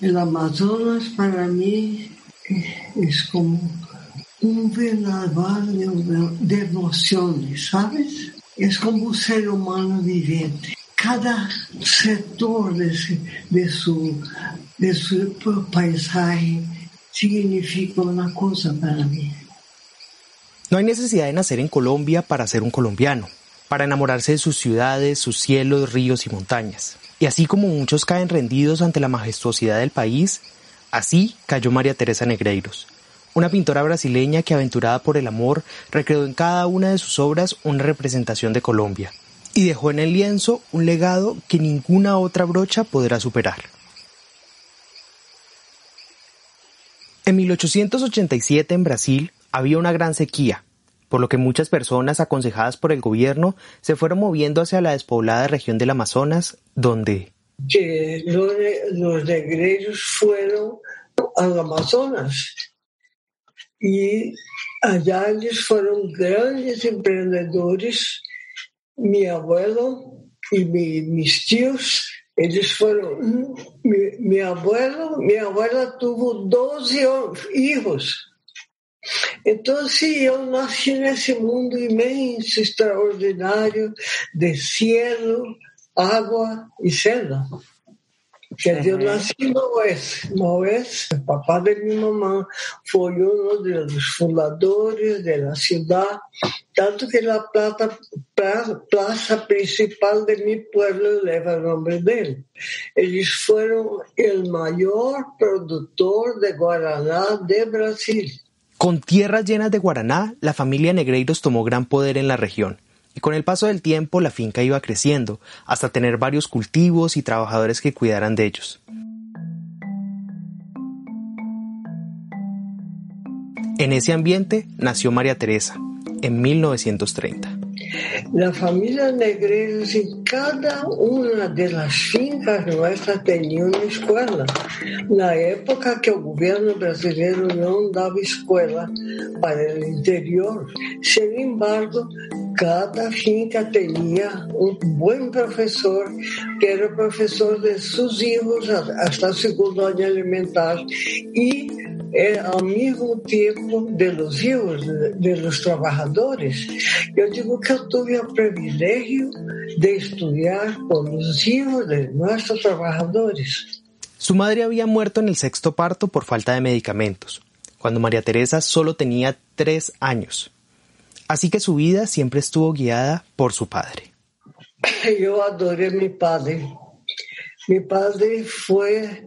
El Amazonas para mí es como un vendaval de emociones, ¿sabes? Es como un ser humano viviente. Cada sector de, de, su, de su paisaje significa una cosa para mí. No hay necesidad de nacer en Colombia para ser un colombiano, para enamorarse de sus ciudades, sus cielos, ríos y montañas. Y así como muchos caen rendidos ante la majestuosidad del país, así cayó María Teresa Negreiros, una pintora brasileña que aventurada por el amor recreó en cada una de sus obras una representación de Colombia y dejó en el lienzo un legado que ninguna otra brocha podrá superar. En 1887 en Brasil había una gran sequía, por lo que muchas personas aconsejadas por el gobierno se fueron moviendo hacia la despoblada región del Amazonas, donde... Los, los negreiros fueron al Amazonas y allá ellos fueron grandes emprendedores. Mi abuelo y mi, mis tíos, ellos fueron, mi, mi, abuelo, mi abuela tuvo 12 hijos. Entonces yo nací en ese mundo inmenso, extraordinario, de cielo, agua y selva. Que eu nasci no Oeste. No Oeste, o papá de minha mamã foi um dos fundadores da cidade, tanto que a plata, praça principal de meu pueblo leva o nome dele. Eles foram o maior produtor de Guaraná de Brasil. Con tierras llenas de guaraná, la familia Negreiros tomó gran poder en la región y con el paso del tiempo la finca iba creciendo, hasta tener varios cultivos y trabajadores que cuidaran de ellos. En ese ambiente nació María Teresa, en 1930. La familia Negreiros en cada una de las fincas nuestras tenía una escuela. Na época que o governo brasileiro não dava escola para o interior, sin embargo, cada finca tinha um bom professor que era professor de seus filhos até segundo ano alimentar e é, ao mesmo tempo de los hijos de, de los trabajadores. Eu digo que eu tive o privilégio de estudar com os hijos de nossos trabalhadores. Su madre había muerto en el sexto parto por falta de medicamentos, cuando María Teresa solo tenía tres años. Así que su vida siempre estuvo guiada por su padre. Yo adoré a mi padre. Mi padre fue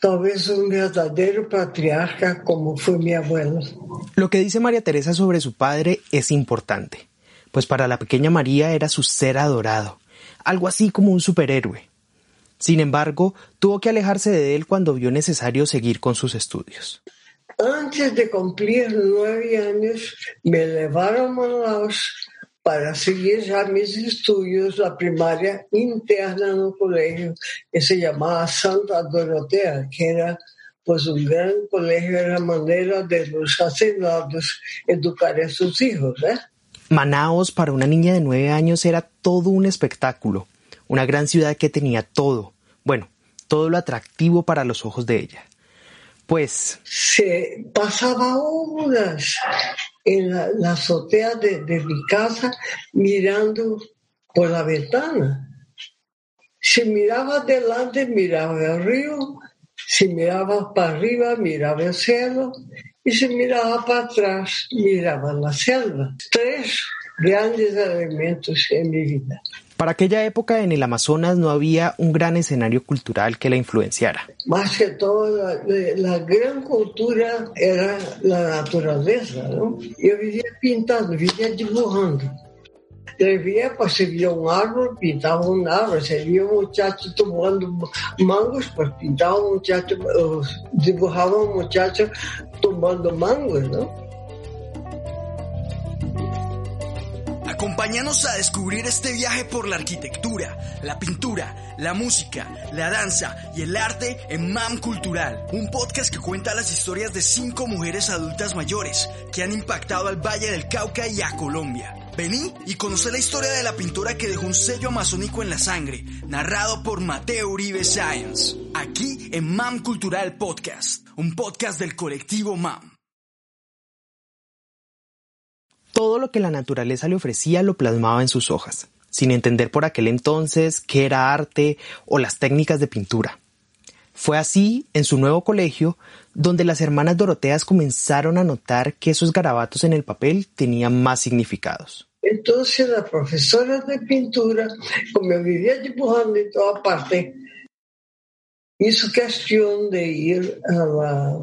talvez un verdadero patriarca como fue mi abuelo. Lo que dice María Teresa sobre su padre es importante, pues para la pequeña María era su ser adorado, algo así como un superhéroe. Sin embargo, tuvo que alejarse de él cuando vio necesario seguir con sus estudios. Antes de cumplir nueve años, me llevaron a Manaus para seguir ya mis estudios, la primaria interna en un colegio que se llamaba Santa Dorotea, que era pues un gran colegio, era manera de los hacendados educar a sus hijos. ¿eh? Manaos para una niña de nueve años era todo un espectáculo, una gran ciudad que tenía todo, bueno, todo lo atractivo para los ojos de ella. Pues... Se pasaba horas en la, azotea de, de, mi casa mirando por la ventana. Si miraba adelante, miraba el río, si miraba para arriba, miraba el cielo, y si miraba para atrás, miraba la selva. Tres grandes elementos en mi vida. Para aquella época en el Amazonas no había un gran escenario cultural que la influenciara. Más que todo, la, la gran cultura era la naturaleza. ¿no? Yo vivía pintando, vivía dibujando. De vieja se via um árvore, pintava um árvore. Se via um muchacho tomando mangos, pues pintava um muchacho, dibujava um muchacho tomando mangos, ¿no? Acompáñanos a descubrir este viaje por la arquitectura, la pintura, la música, la danza y el arte en MAM Cultural, un podcast que cuenta las historias de cinco mujeres adultas mayores que han impactado al Valle del Cauca y a Colombia. Vení y conoce la historia de la pintora que dejó un sello amazónico en la sangre, narrado por Mateo Uribe Science, aquí en MAM Cultural Podcast, un podcast del colectivo MAM. Todo lo que la naturaleza le ofrecía lo plasmaba en sus hojas, sin entender por aquel entonces qué era arte o las técnicas de pintura. Fue así, en su nuevo colegio, donde las hermanas Doroteas comenzaron a notar que esos garabatos en el papel tenían más significados. Entonces la profesora de pintura, como vivía dibujando en toda parte, hizo cuestión de ir a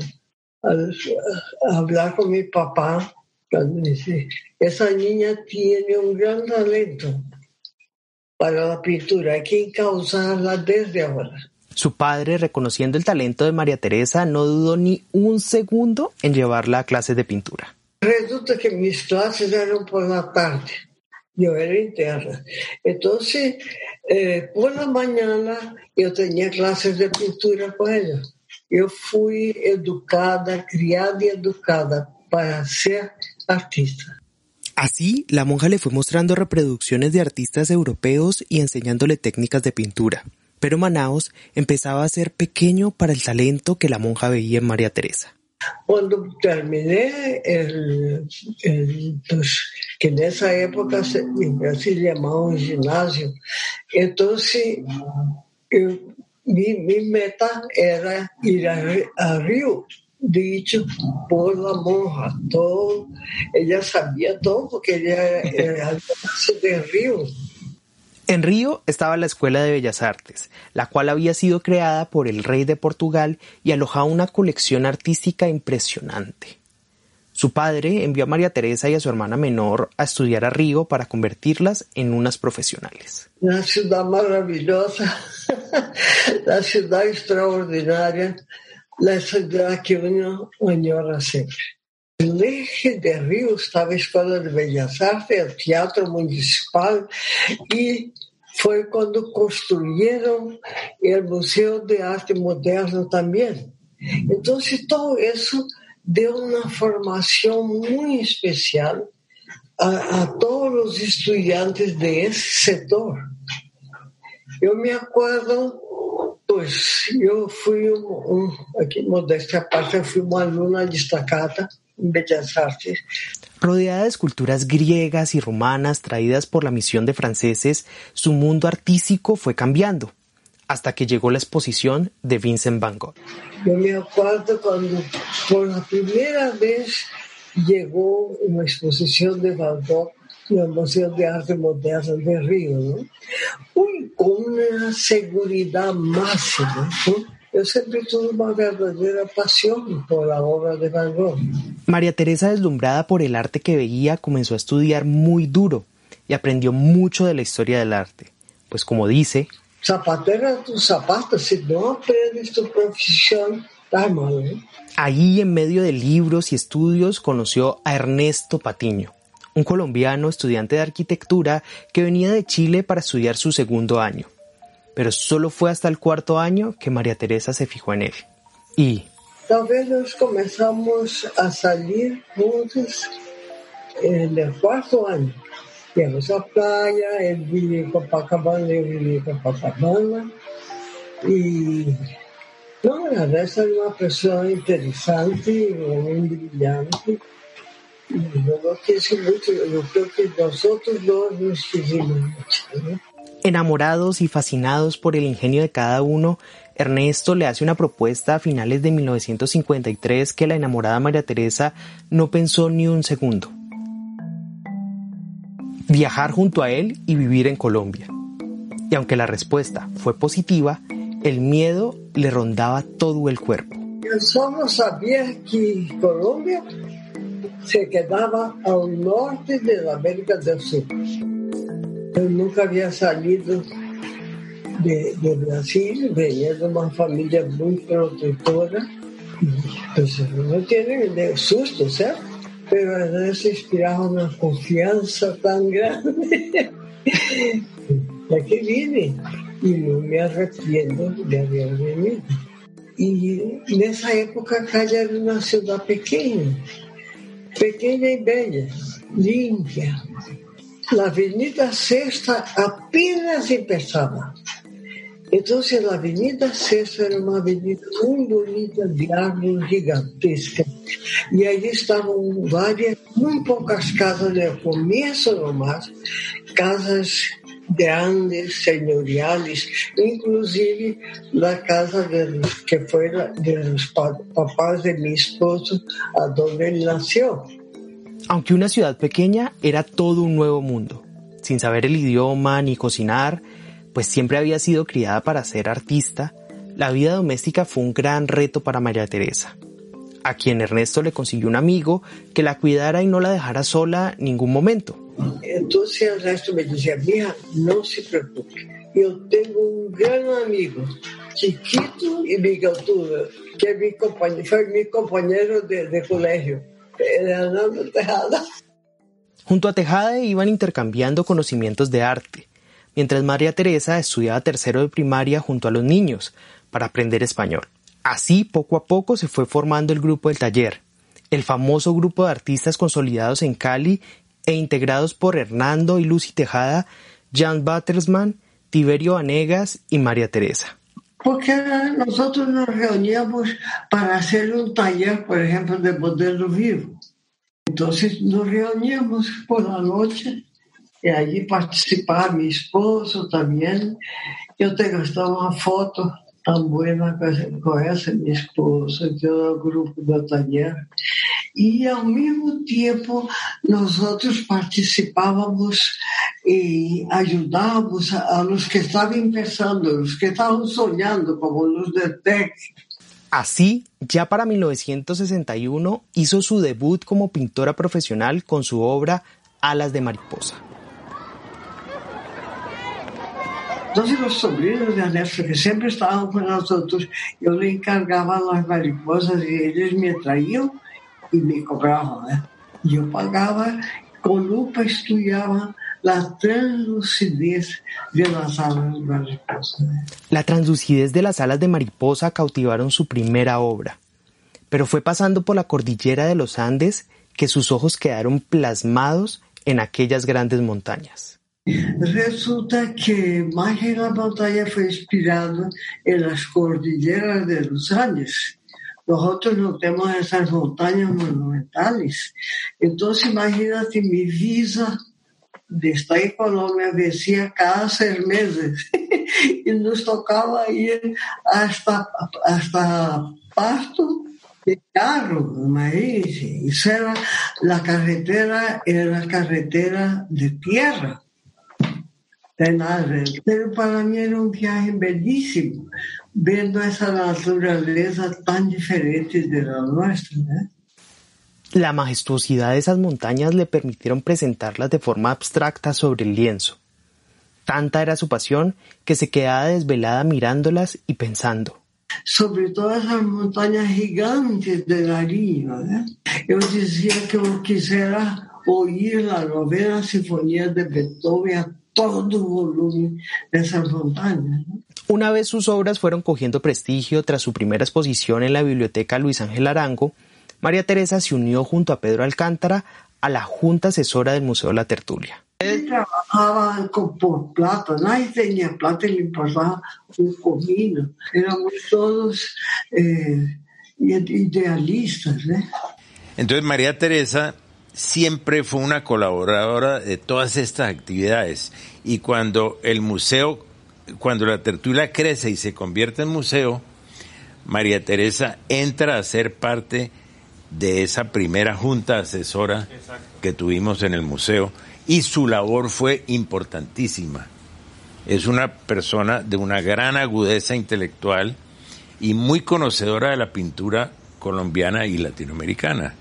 hablar con mi papá esa niña tiene un gran talento para la pintura, hay que encauzarla desde ahora. Su padre, reconociendo el talento de María Teresa, no dudó ni un segundo en llevarla a clases de pintura. Resulta que mis clases eran por la tarde, yo era interna. Entonces, eh, por la mañana yo tenía clases de pintura con ella. Yo fui educada, criada y educada para ser artista. Así, la monja le fue mostrando reproducciones de artistas europeos y enseñándole técnicas de pintura. Pero Manaos empezaba a ser pequeño para el talento que la monja veía en María Teresa. Cuando terminé, el, pues, que en esa época se, en Brasil llamaba un gimnasio, entonces mi, mi, meta era ir a, a Río dicho por la monja, todo, ella sabía todo porque ella era de Río. En Río estaba la Escuela de Bellas Artes, la cual había sido creada por el rey de Portugal y alojaba una colección artística impresionante. Su padre envió a María Teresa y a su hermana menor a estudiar a Río para convertirlas en unas profesionales. Una ciudad maravillosa, la ciudad extraordinaria, la ciudad que uno añora siempre. En el eje de Río estaba la Escuela de Bellas Artes, el Teatro Municipal y fue cuando construyeron el Museo de Arte Moderno también. Entonces todo eso dio una formación muy especial a, a todos los estudiantes de ese sector. Yo me acuerdo Pues eu fui um, um aqui, modéstia à parte, eu fui uma aluna destacada en Bellas Artes. Rodeada de esculturas griegas y romanas traídas por la misión de franceses, su mundo artístico fue cambiando, hasta que llegó la exposición de Vincent Van Gogh. Yo me acuerdo cuando por la primera vez llegó una exposición de Van Gogh no Museo de Arte Moderna de Río, ¿no? Uy, con una seguridad máxima. ¿no? Yo siempre tuve una verdadera pasión por la obra de Van Gogh. María Teresa, deslumbrada por el arte que veía, comenzó a estudiar muy duro y aprendió mucho de la historia del arte. Pues como dice, zapatera tu zapato, si no aprendes tu profesión, está mal. ¿eh? Ahí, en medio de libros y estudios, conoció a Ernesto Patiño, un colombiano estudiante de arquitectura que venía de Chile para estudiar su segundo año. Pero solo fue hasta el cuarto año que María Teresa se fijó en él. Y... Tal vez nos comenzamos a salir juntos en el cuarto año. Íbamos a playa, él vivía en Copacabana, yo vivía en Copacabana. Y no, la verdad es una persona interesante, muy brillante. Enamorados y fascinados por el ingenio de cada uno, Ernesto le hace una propuesta a finales de 1953 que la enamorada María Teresa no pensó ni un segundo. Viajar junto a él y vivir en Colombia. Y aunque la respuesta fue positiva, el miedo le rondaba todo el cuerpo. Que Colombia se quedaba al norte de la América del Sur. Yo nunca había salido de, de Brasil, venía de una familia muy protectora. Pues no tiene de susto, ¿sabes? Pero a veces inspiraba una confianza tan grande. ¿De qué viene? Y no me arrepiento de haber venido. Y en esa época Cali era una ciudad pequeña, pequeña y bella, limpia. La Avenida Sexta apenas empezaba. Entonces la Avenida Sexta era uma avenida muito bonita de árvores gigantescas. E aí estavam várias, muito poucas casas de começo nomás, casas grandes, señoriales, inclusive la casa de los, que fuera de los papás de mi esposo, a donde él nació. Aunque una ciudad pequeña era todo un nuevo mundo. Sin saber el idioma ni cocinar, pues siempre había sido criada para ser artista, la vida doméstica fue un gran reto para María Teresa, a quien Ernesto le consiguió un amigo que la cuidara y no la dejara sola ningún momento. Entonces Ernesto me decía, mija, no se preocupe, yo tengo un gran amigo, chiquito y bigotudo, que mi compañero, fue mi compañero de, de colegio, Hernando Tejada. Junto a Tejada iban intercambiando conocimientos de arte, mientras María Teresa estudiaba tercero de primaria junto a los niños para aprender español. Así, poco a poco se fue formando el grupo del taller, el famoso grupo de artistas consolidados en Cali e integrados por Hernando y Lucy Tejada, Jan Battersman, Tiberio Vanegas y María Teresa. Porque nosotros nos reuníamos para hacer un taller, por ejemplo, de modelo vivo. Entonces nos reuníamos por la noche y allí participaba mi esposo también. Yo tengo hasta una foto tan buena con ese mi esposo y todo el grupo del taller. Y al mismo tiempo nosotros participábamos y ayudábamos a, los que estaban empezando, los que estaban soñando, como los de TEC. Así, ya para 1961 hizo su debut como pintora profesional con su obra Alas de Mariposa. Entonces los sobrinos de Ernesto, que siempre estaban con nosotros, yo le encargaba las mariposas y ellos me traían y me cobraban. ¿eh? Yo pagaba, con lupa estudiaba la translucidez de las alas de mariposa. ¿eh? La translucidez de las alas de mariposa cautivaron su primera obra, pero fue pasando por la cordillera de los Andes que sus ojos quedaron plasmados en aquellas grandes montañas. Resulta que más que la montaña fue inspirado en las cordilleras de los Andes. Nosotros no tenemos esas montañas monumentales. Entonces, imagínate mi visa de estar en Colombia vencía cada seis meses y nos tocaba ir hasta, hasta Pasto de carro, imagínense. Eso era, la carretera era carretera de tierra de nada. Pero para mí era un viaje bellísimo, viendo esa naturaleza tan diferente de la nuestra. ¿eh? La majestuosidad de esas montañas le permitieron presentarlas de forma abstracta sobre el lienzo. Tanta era su pasión que se quedaba desvelada mirándolas y pensando. Sobre todas esas montañas gigantes de la ¿eh? yo decía que yo quisiera oír la novena sinfonía de Beethoven todo el volumen de esas montañas. Una vez sus obras fueron cogiendo prestigio tras su primera exposición en la Biblioteca Luis Ángel Arango, María Teresa se unió junto a Pedro Alcántara a la Junta Asesora del Museo La Tertulia. Él trabajaba por plata, nadie tenía plata y le importaba un comino. Éramos todos eh, idealistas. ¿eh? Entonces María Teresa siempre fue una colaboradora de todas estas actividades y cuando el museo, cuando la tertulia crece y se convierte en museo, María Teresa entra a ser parte de esa primera junta asesora que tuvimos en el museo y su labor fue importantísima. Es una persona de una gran agudeza intelectual y muy conocedora de la pintura colombiana y latinoamericana.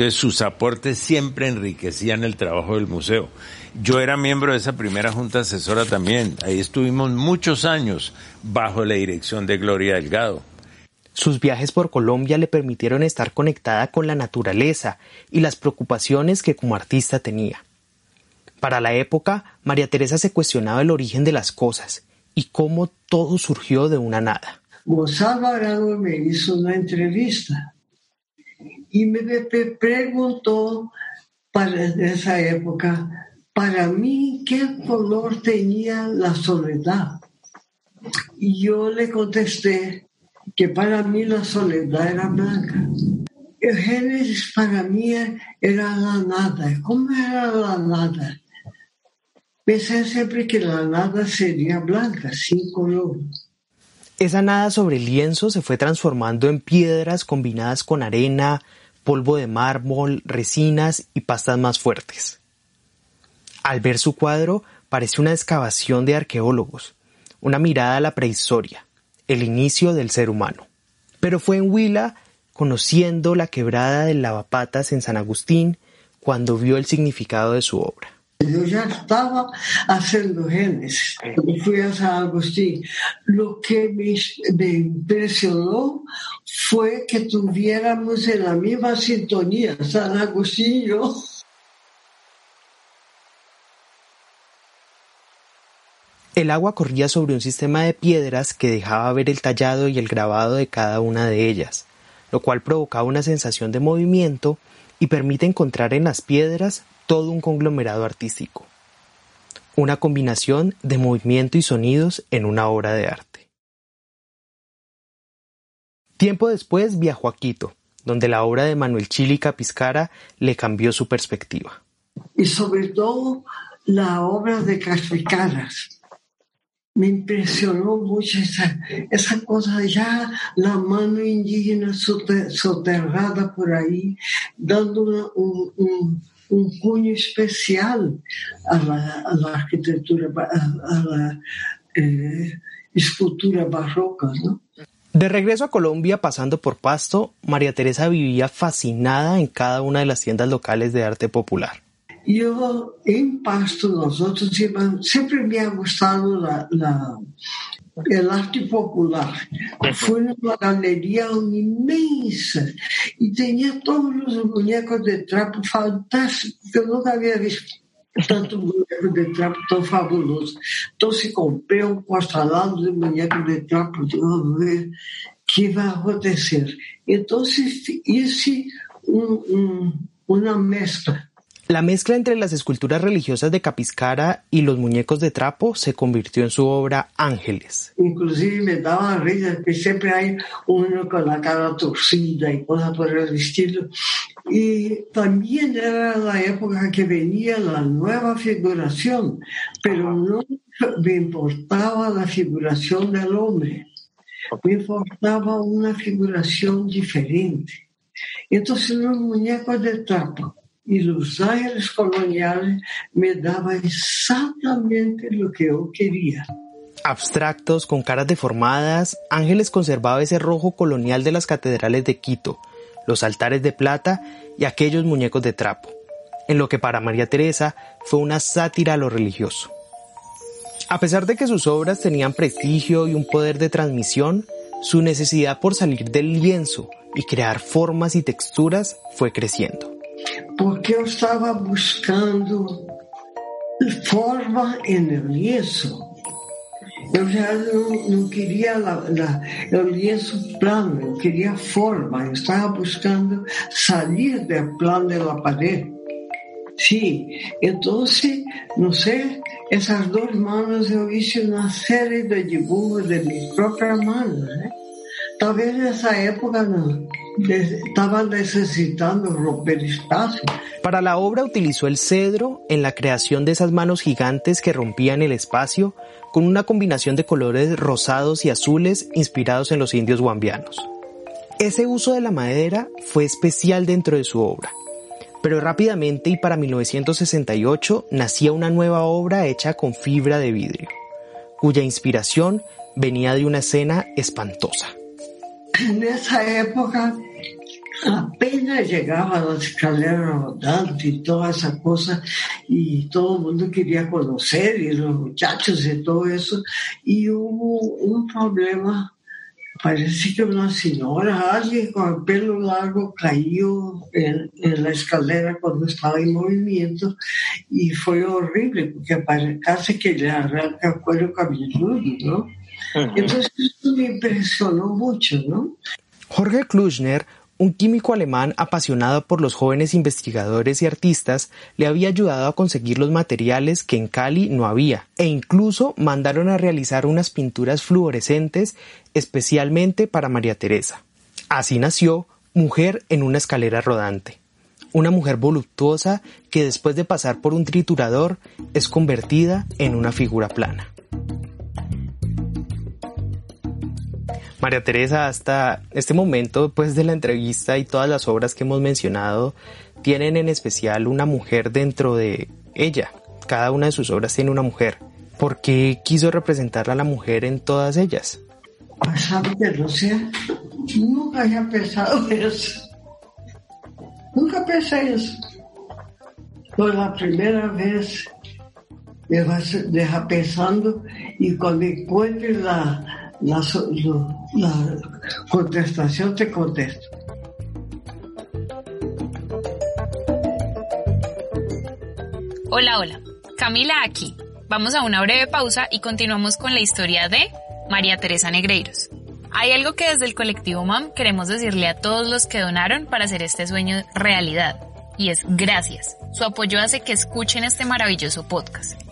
Entonces sus aportes siempre enriquecían el trabajo del museo. Yo era miembro de esa primera junta asesora también. Ahí estuvimos muchos años bajo la dirección de Gloria Delgado. Sus viajes por Colombia le permitieron estar conectada con la naturaleza y las preocupaciones que como artista tenía. Para la época, María Teresa se cuestionaba el origen de las cosas y cómo todo surgió de una nada. Gonzalo Arango me hizo una entrevista y me preguntó para esa época, para mí, ¿qué color tenía la soledad? Y yo le contesté que para mí la soledad era blanca. El Génesis para mí era la nada. ¿Cómo era la nada? Pensé siempre que la nada sería blanca, sin color. Esa nada sobre el lienzo se fue transformando en piedras combinadas con arena, polvo de mármol, resinas y pastas más fuertes. Al ver su cuadro, parece una excavación de arqueólogos, una mirada a la prehistoria, el inicio del ser humano. Pero fue en Huila, conociendo la quebrada del lavapatas en San Agustín, cuando vio el significado de su obra. Yo ya estaba haciendo Génesis cuando fui a San Agustín. Lo que me, me, impresionó fue que tuviéramos en la misma sintonía San Agustín y yo. El agua corría sobre un sistema de piedras que dejaba ver el tallado y el grabado de cada una de ellas, lo cual provocaba una sensación de movimiento y permite encontrar en las piedras todo un conglomerado artístico. Una combinación de movimiento y sonidos en una obra de arte. Tiempo después viajó a Quito, donde la obra de Manuel Chili Capiscara le cambió su perspectiva. Y sobre todo la obra de Caspicaras me impresionó mucho esa, esa cosa ya, la mano indígena soterrada por ahí, dando una, un, un, un, cuño especial a la, a la arquitectura, a, a la eh, escultura barroca, ¿no? De regreso a Colombia, pasando por Pasto, María Teresa vivía fascinada en cada una de las tiendas locales de arte popular. Yo en Pasto, nosotros siempre me ha gustado la, la, el arte popular. Fue una galería inmensa y tenía todos los muñecos de trapo fantásticos. Yo nunca había visto tanto muñeco de trapo tão fabuloso. Entonces compré un postalado de muñecos de trapo. Digo, ver que vai acontecer. Entonces hice un, un, una mezcla La mezcla entre las esculturas religiosas de Capiscara y los muñecos de trapo se convirtió en su obra Ángeles. Inclusive me daba risa que siempre hay uno con la cara torcida y cosas por el estilo. Y también era la época que venía la nueva figuración, pero no me importaba la figuración del hombre, me importaba una figuración diferente. Entonces los muñecos de trapo y los ángeles coloniales me daban exactamente lo que yo quería. Abstractos, con caras deformadas, Ángeles conservaba ese rojo colonial de las catedrales de Quito, los altares de plata y aquellos muñecos de trapo, en lo que para María Teresa fue una sátira a lo religioso. A pesar de que sus obras tenían prestigio y un poder de transmisión, su necesidad por salir del lienzo y crear formas y texturas fue creciendo. Porque eu estava buscando forma no lienço. Eu já não, não queria la, la, o lienço plano, eu queria forma. Eu estava buscando sair do plano da parede. Sim, então, não sei, essas duas manos eu fiz uma série de dibujos de minhas próprias manos, né? Talvez nessa época não. Estaban necesitando romper espacio. Para la obra utilizó el cedro en la creación de esas manos gigantes que rompían el espacio con una combinación de colores rosados y azules inspirados en los indios guambianos. Ese uso de la madera fue especial dentro de su obra. Pero rápidamente y para 1968 nacía una nueva obra hecha con fibra de vidrio, cuya inspiración venía de una escena espantosa. Nessa época apenas llegaba a la escalera rodante y toda esa cosa, y todo el mundo quería conocer, y los muchachos y todo eso, y hubo un problema. Parece que una señora, alguien con el pelo largo, cayó en, en la escalera cuando estaba en movimiento y fue horrible porque casi que le arranca el cuero cabelludo, ¿no? Entonces me impresionó mucho, ¿no? Jorge Kluschner un químico alemán apasionado por los jóvenes investigadores y artistas le había ayudado a conseguir los materiales que en Cali no había, e incluso mandaron a realizar unas pinturas fluorescentes especialmente para María Teresa. Así nació Mujer en una escalera rodante, una mujer voluptuosa que después de pasar por un triturador es convertida en una figura plana. María Teresa, hasta este momento pues, de la entrevista y todas las obras que hemos mencionado tienen en especial una mujer dentro de ella. Cada una de sus obras tiene una mujer. ¿Por qué quiso representar a la mujer en todas ellas? Nunca había pensado eso. Nunca pensé eso. Fue la primera vez me pensando y cuando encuentre la, la, la contestación te contesto. Hola, hola. Camila aquí. Vamos a una breve pausa y continuamos con la historia de María Teresa Negreiros. Hay algo que desde el colectivo MAM queremos decirle a todos los que donaron para hacer este sueño realidad, y es gracias. Su apoyo hace que escuchen este maravilloso podcast.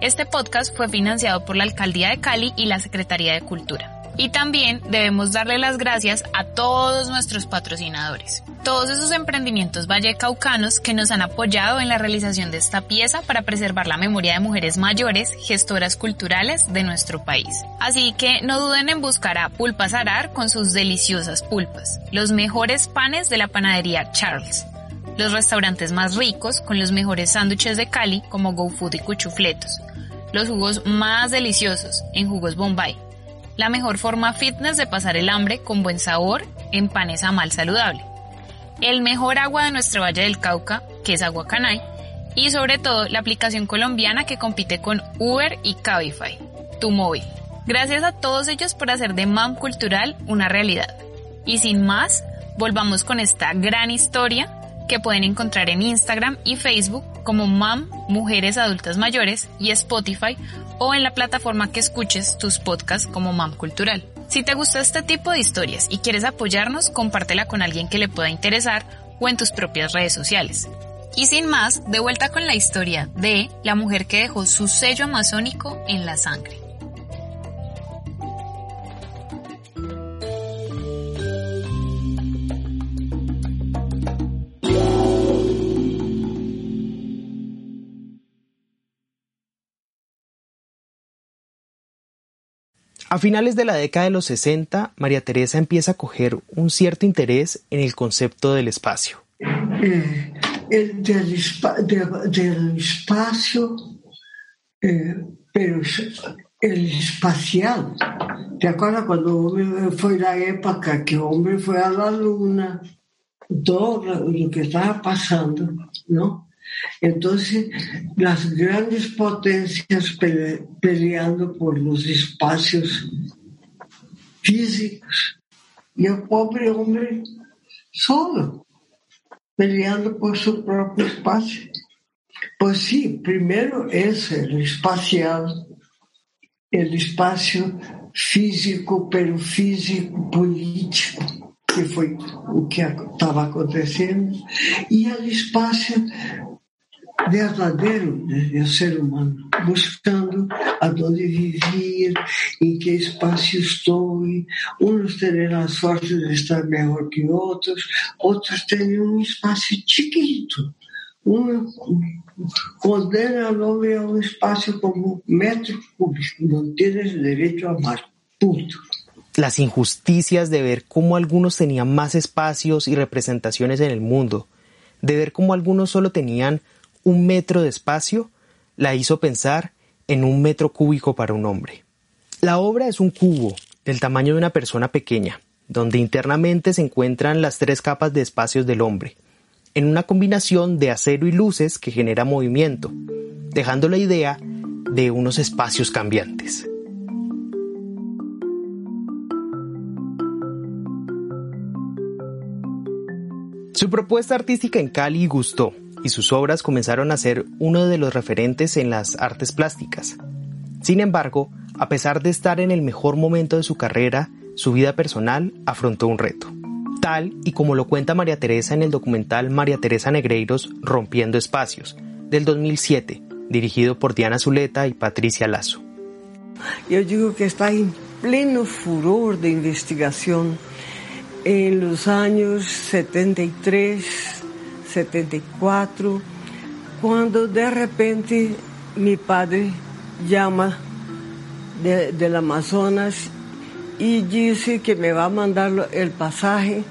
Este podcast fue financiado por la Alcaldía de Cali y la Secretaría de Cultura. Y también debemos darle las gracias a todos nuestros patrocinadores, todos esos emprendimientos vallecaucanos que nos han apoyado en la realización de esta pieza para preservar la memoria de mujeres mayores, gestoras culturales de nuestro país. Así que no duden en buscar a Pulpas Arar con sus deliciosas pulpas, los mejores panes de la panadería Charles, los restaurantes más ricos con los mejores sándwiches de Cali como GoFood y Cuchufletos, los jugos más deliciosos en jugos Bombay, la mejor forma fitness de pasar el hambre con buen sabor en panes a mal saludable, el mejor agua de nuestro Valle del Cauca, que es Agua Canay, y sobre todo la aplicación colombiana que compite con Uber y Cabify, tu móvil. Gracias a todos ellos por hacer de MAM Cultural una realidad. Y sin más, volvamos con esta gran historia que pueden encontrar en Instagram y Facebook como MAM Mujeres Adultas Mayores y Spotify o en la plataforma que escuches tus podcasts como MAM Cultural. Si te gusta este tipo de historias y quieres apoyarnos, compártela con alguien que le pueda interesar o en tus propias redes sociales. Y sin más, de vuelta con la historia de la mujer que dejó su sello amazónico en la sangre. A finales de la década de los 60, María Teresa empieza a coger un cierto interés en el concepto del espacio. Eh, el del, espacio, eh, pero el espacial. ¿Te acuerdas cuando fue la época que hombre fue a la luna? Todo lo que estaba pasando, ¿no? Entonces, las grandes potencias peleando por los espacios físicos y el pobre hombre solo, peleando por su propio espacio. Pues sí, primero es el espacial, el espacio físico, pero físico político, que fue lo que estaba aconteciendo, y el espacio verdadeiro do ser humano, buscando aonde viver, em que espaço estou. Uns terão a sorte de estar melhor que outros, outros têm um espaço chiquito. Um condena ao homem a um espaço como metro cúbico. Não tienes direito a amar. Punto. Las injusticias de ver cómo algunos tenían más espacios y representaciones en el mundo, de ver cómo algunos solo tenían un metro de espacio la hizo pensar en un metro cúbico para un hombre. La obra es un cubo del tamaño de una persona pequeña, donde internamente se encuentran las tres capas de espacios del hombre, en una combinación de acero y luces que genera movimiento, dejando la idea de unos espacios cambiantes. Su propuesta artística en Cali gustó y sus obras comenzaron a ser uno de los referentes en las artes plásticas. Sin embargo, a pesar de estar en el mejor momento de su carrera, su vida personal afrontó un reto. Tal y como lo cuenta María Teresa en el documental María Teresa Negreiros Rompiendo Espacios, del 2007, dirigido por Diana Zuleta y Patricia Lazo. Yo digo que está en pleno furor de investigación en los años 73, 74, cuando de repente mi padre llama del Amazonas y dice que me va a mandar el pasaje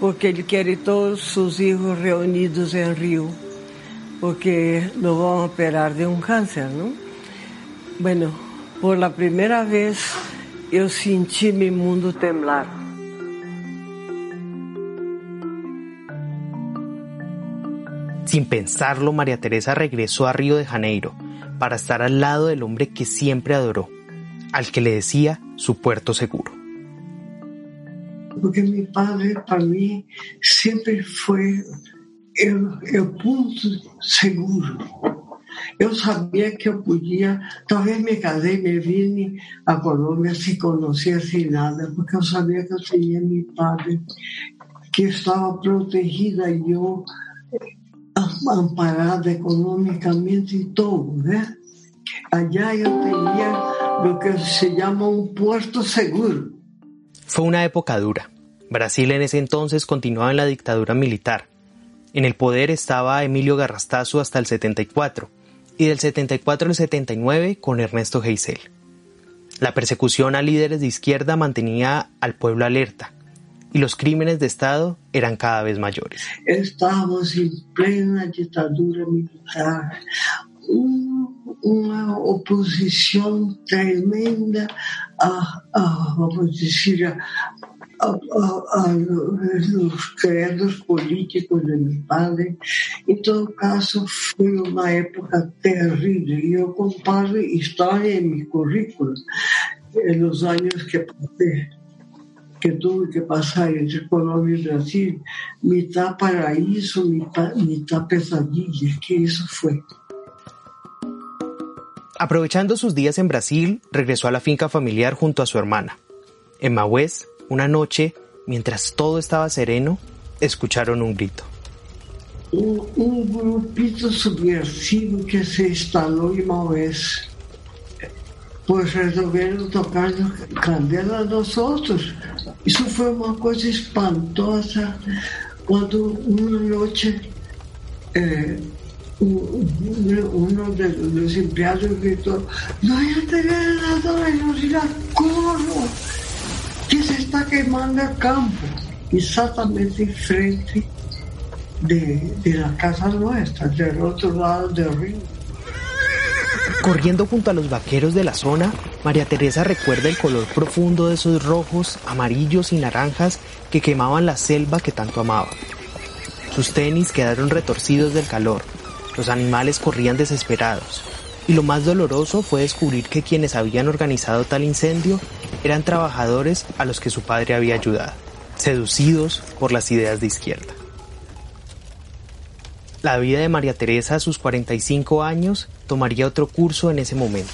porque él quiere todos sus hijos reunidos en Río, porque lo van a operar de un cáncer, ¿no? Bueno, por la primera vez yo sentí mi mundo temblar. Sin pensarlo, María Teresa regresó a Río de Janeiro para estar al lado del hombre que siempre adoró, al que le decía su puerto seguro. Porque mi padre para mí siempre fue el, punto seguro. Yo sabía que yo podía, talvez me casé, me vine a Colombia sin conocer, sin nada, porque yo sabía que yo tenía mi padre, que estaba protegida y amparada económicamente y todo, Allá yo tenía lo que se llama un puerto seguro. Fue una época dura. Brasil en ese entonces continuaba en la dictadura militar. En el poder estaba Emilio Garrastazu hasta el 74 y del 74 al 79 con Ernesto Geisel. La persecución a líderes de izquierda mantenía al pueblo alerta y los crímenes de Estado eran cada vez mayores. Estamos en plena dictadura militar, una oposición tremenda a, vamos decir, a, los creados políticos de mi padre. En todo caso, fue una época terrible. Yo comparo historia en mi currículum, en los años que pasé que tuve que pasar entre Colombia y Brasil, mitad paraíso, mitad, mitad pesadilla, que eso fue. Aprovechando sus días en Brasil, regresó a la finca familiar junto a su hermana. En Maués, una noche, mientras todo estaba sereno, escucharon un grito. Un, un grupito subversivo que se instaló en Maués pues resolveram tocar candela a nosotros. Isso foi uma coisa espantosa quando uma noite eh, uno de los empleados gritó, no hay aceleradores, ir a corro, que se está quemando el campo, exactamente en frente de, de la casa nuestra, del otro lado del río. Corriendo junto a los vaqueros de la zona, María Teresa recuerda el color profundo de esos rojos, amarillos y naranjas que quemaban la selva que tanto amaba. Sus tenis quedaron retorcidos del calor, los animales corrían desesperados, y lo más doloroso fue descubrir que quienes habían organizado tal incendio eran trabajadores a los que su padre había ayudado, seducidos por las ideas de izquierda. La vida de María Teresa a sus 45 años tomaría otro curso en ese momento.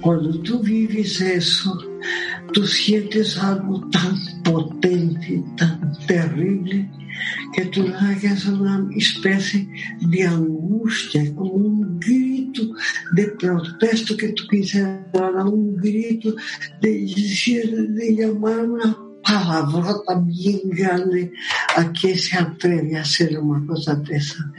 Cuando tú vives eso, tú sientes algo tan potente, tan terrible, que tú hagas una especie de angustia, como un grito de protesto que tú quisieras dar, un grito de, de llamar una palavrota bien grande a quien se atreve a hacer una cosa de esa.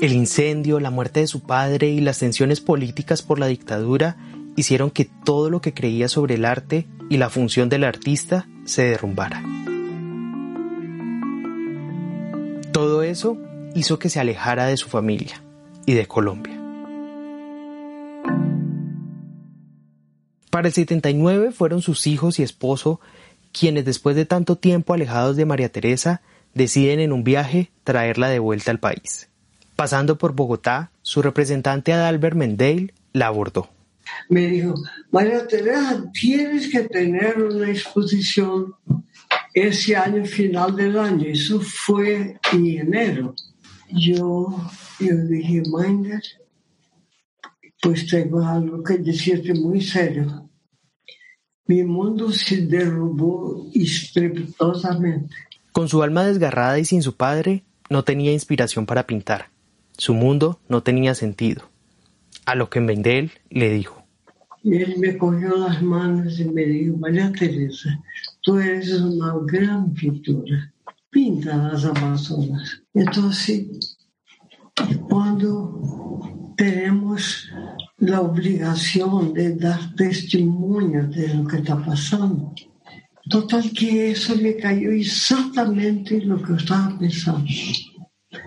El incendio, la muerte de su padre y las tensiones políticas por la dictadura hicieron que todo lo que creía sobre el arte y la función del artista se derrumbara. Todo eso hizo que se alejara de su familia y de Colombia. Para el 79 fueron sus hijos y esposo quienes después de tanto tiempo alejados de María Teresa deciden en un viaje traerla de vuelta al país. Pasando por Bogotá, su representante Adalbert Mendale la abordó. Me dijo, María Teresa, tienes que tener una exposición ese año, final del año. Eso fue en enero. Yo, yo dije, Minder, pues tengo algo que decirte muy serio. Mi mundo se derrumbó estrepitosamente. Con su alma desgarrada y sin su padre, no tenía inspiración para pintar. Su mundo no tenía sentido. A lo que Mendel le dijo. Y él me cogió las manos y me dijo, María Teresa, tú eres una gran pintura. Pinta las Amazonas. Entonces, cuando tenemos la obligación de dar testimonio de lo que está pasando, total que eso me cayó exactamente lo que estaba pensando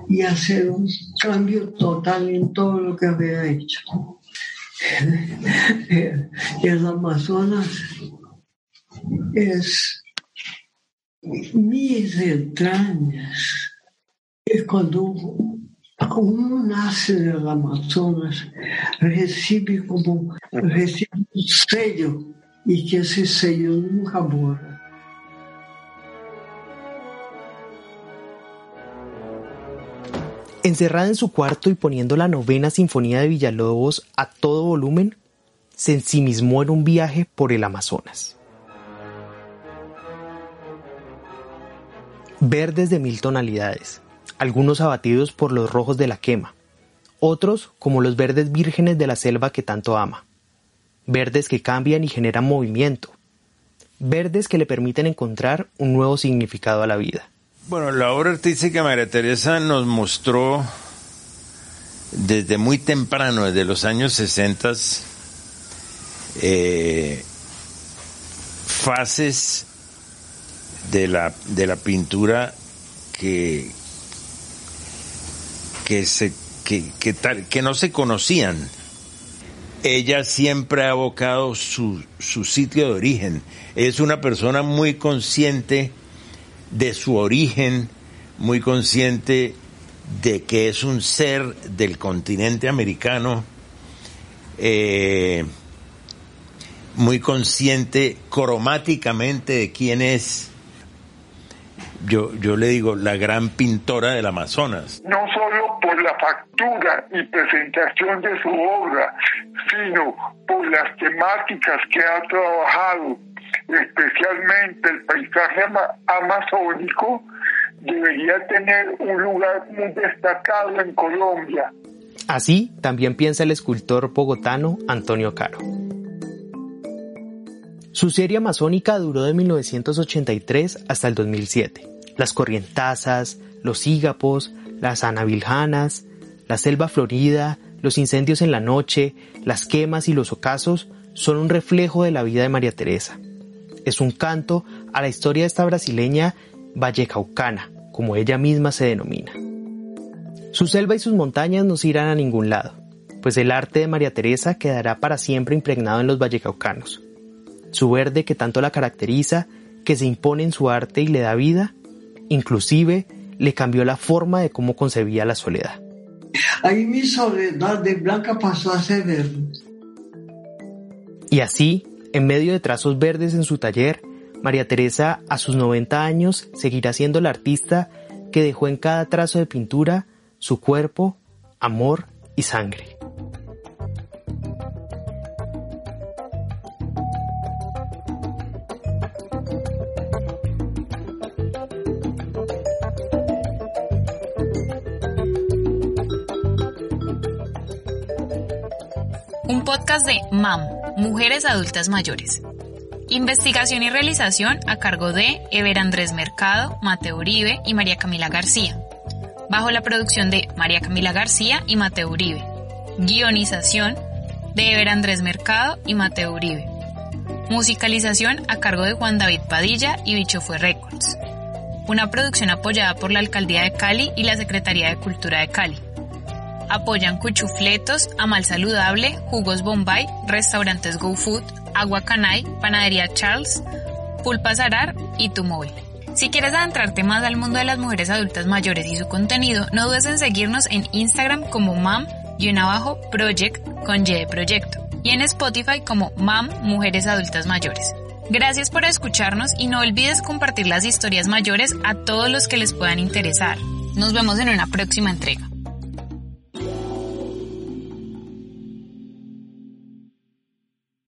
y hacer un cambio total en todo lo que había hecho. El Amazonas es mis entrañas. Es cuando uno nace en el Amazonas, recibe como recibe un sello y que ese sello nunca borra. Encerrada en su cuarto y poniendo la novena sinfonía de Villalobos a todo volumen, se ensimismó en un viaje por el Amazonas. Verdes de mil tonalidades, algunos abatidos por los rojos de la quema, otros como los verdes vírgenes de la selva que tanto ama, verdes que cambian y generan movimiento, verdes que le permiten encontrar un nuevo significado a la vida. Bueno, la obra artística María Teresa nos mostró desde muy temprano, desde los años 60, eh, fases de la, de la pintura que, que, se, que, que, tal, que no se conocían. Ella siempre ha abocado su, su sitio de origen. Es una persona muy consciente de su origen, muy consciente de que es un ser del continente americano, eh, muy consciente cromáticamente de quién es. Yo, yo le digo, la gran pintora del Amazonas. No solo por la factura y presentación de su obra, sino por las temáticas que ha trabajado especialmente el paisaje amazónico, debería tener un lugar muy destacado en Colombia. Así también piensa el escultor bogotano Antonio Caro. Su serie amazónica duró de 1983 hasta el 2007. Las corrientazas, los hígapos, las anaviljanas, la selva florida, los incendios en la noche, las quemas y los ocasos son un reflejo de la vida de María Teresa es un canto a la historia de esta brasileña vallecaucana, como ella misma se denomina. Su selva y sus montañas no se irán a ningún lado, pues el arte de María Teresa quedará para siempre impregnado en los vallecaucanos. Su verde que tanto la caracteriza, que se impone en su arte y le da vida, inclusive le cambió la forma de cómo concebía la soledad. Ahí mi soledad de blanca pasó a ser verde. Y así, en medio de trazos verdes en su taller, María Teresa a sus 90 años seguirá siendo la artista que dejó en cada trazo de pintura su cuerpo, amor y sangre. Un podcast de MAM Mujeres Adultas Mayores. Investigación y realización a cargo de Ever Andrés Mercado, Mateo Uribe y María Camila García. Bajo la producción de María Camila García y Mateo Uribe. Guionización de Ever Andrés Mercado y Mateo Uribe. Musicalización a cargo de Juan David Padilla y Bicho Fue Records. una producción apoyada por la Alcaldía de Cali y la Secretaría de Cultura de Cali. Apoyan Cuchufletos, Amal Saludable, Jugos Bombay, Restaurantes Go Food, Agua Canay, Panadería Charles, Pulpa Zarar y Tu Móvil. Si quieres adentrarte más al mundo de las mujeres adultas mayores y su contenido, no dudes en seguirnos en Instagram como mam y en abajo project con Y de proyecto y en Spotify como mam Mujeres Adultas Mayores. Gracias por escucharnos y no olvides compartir las historias mayores a todos los que les puedan interesar. Nos vemos en una próxima entrega.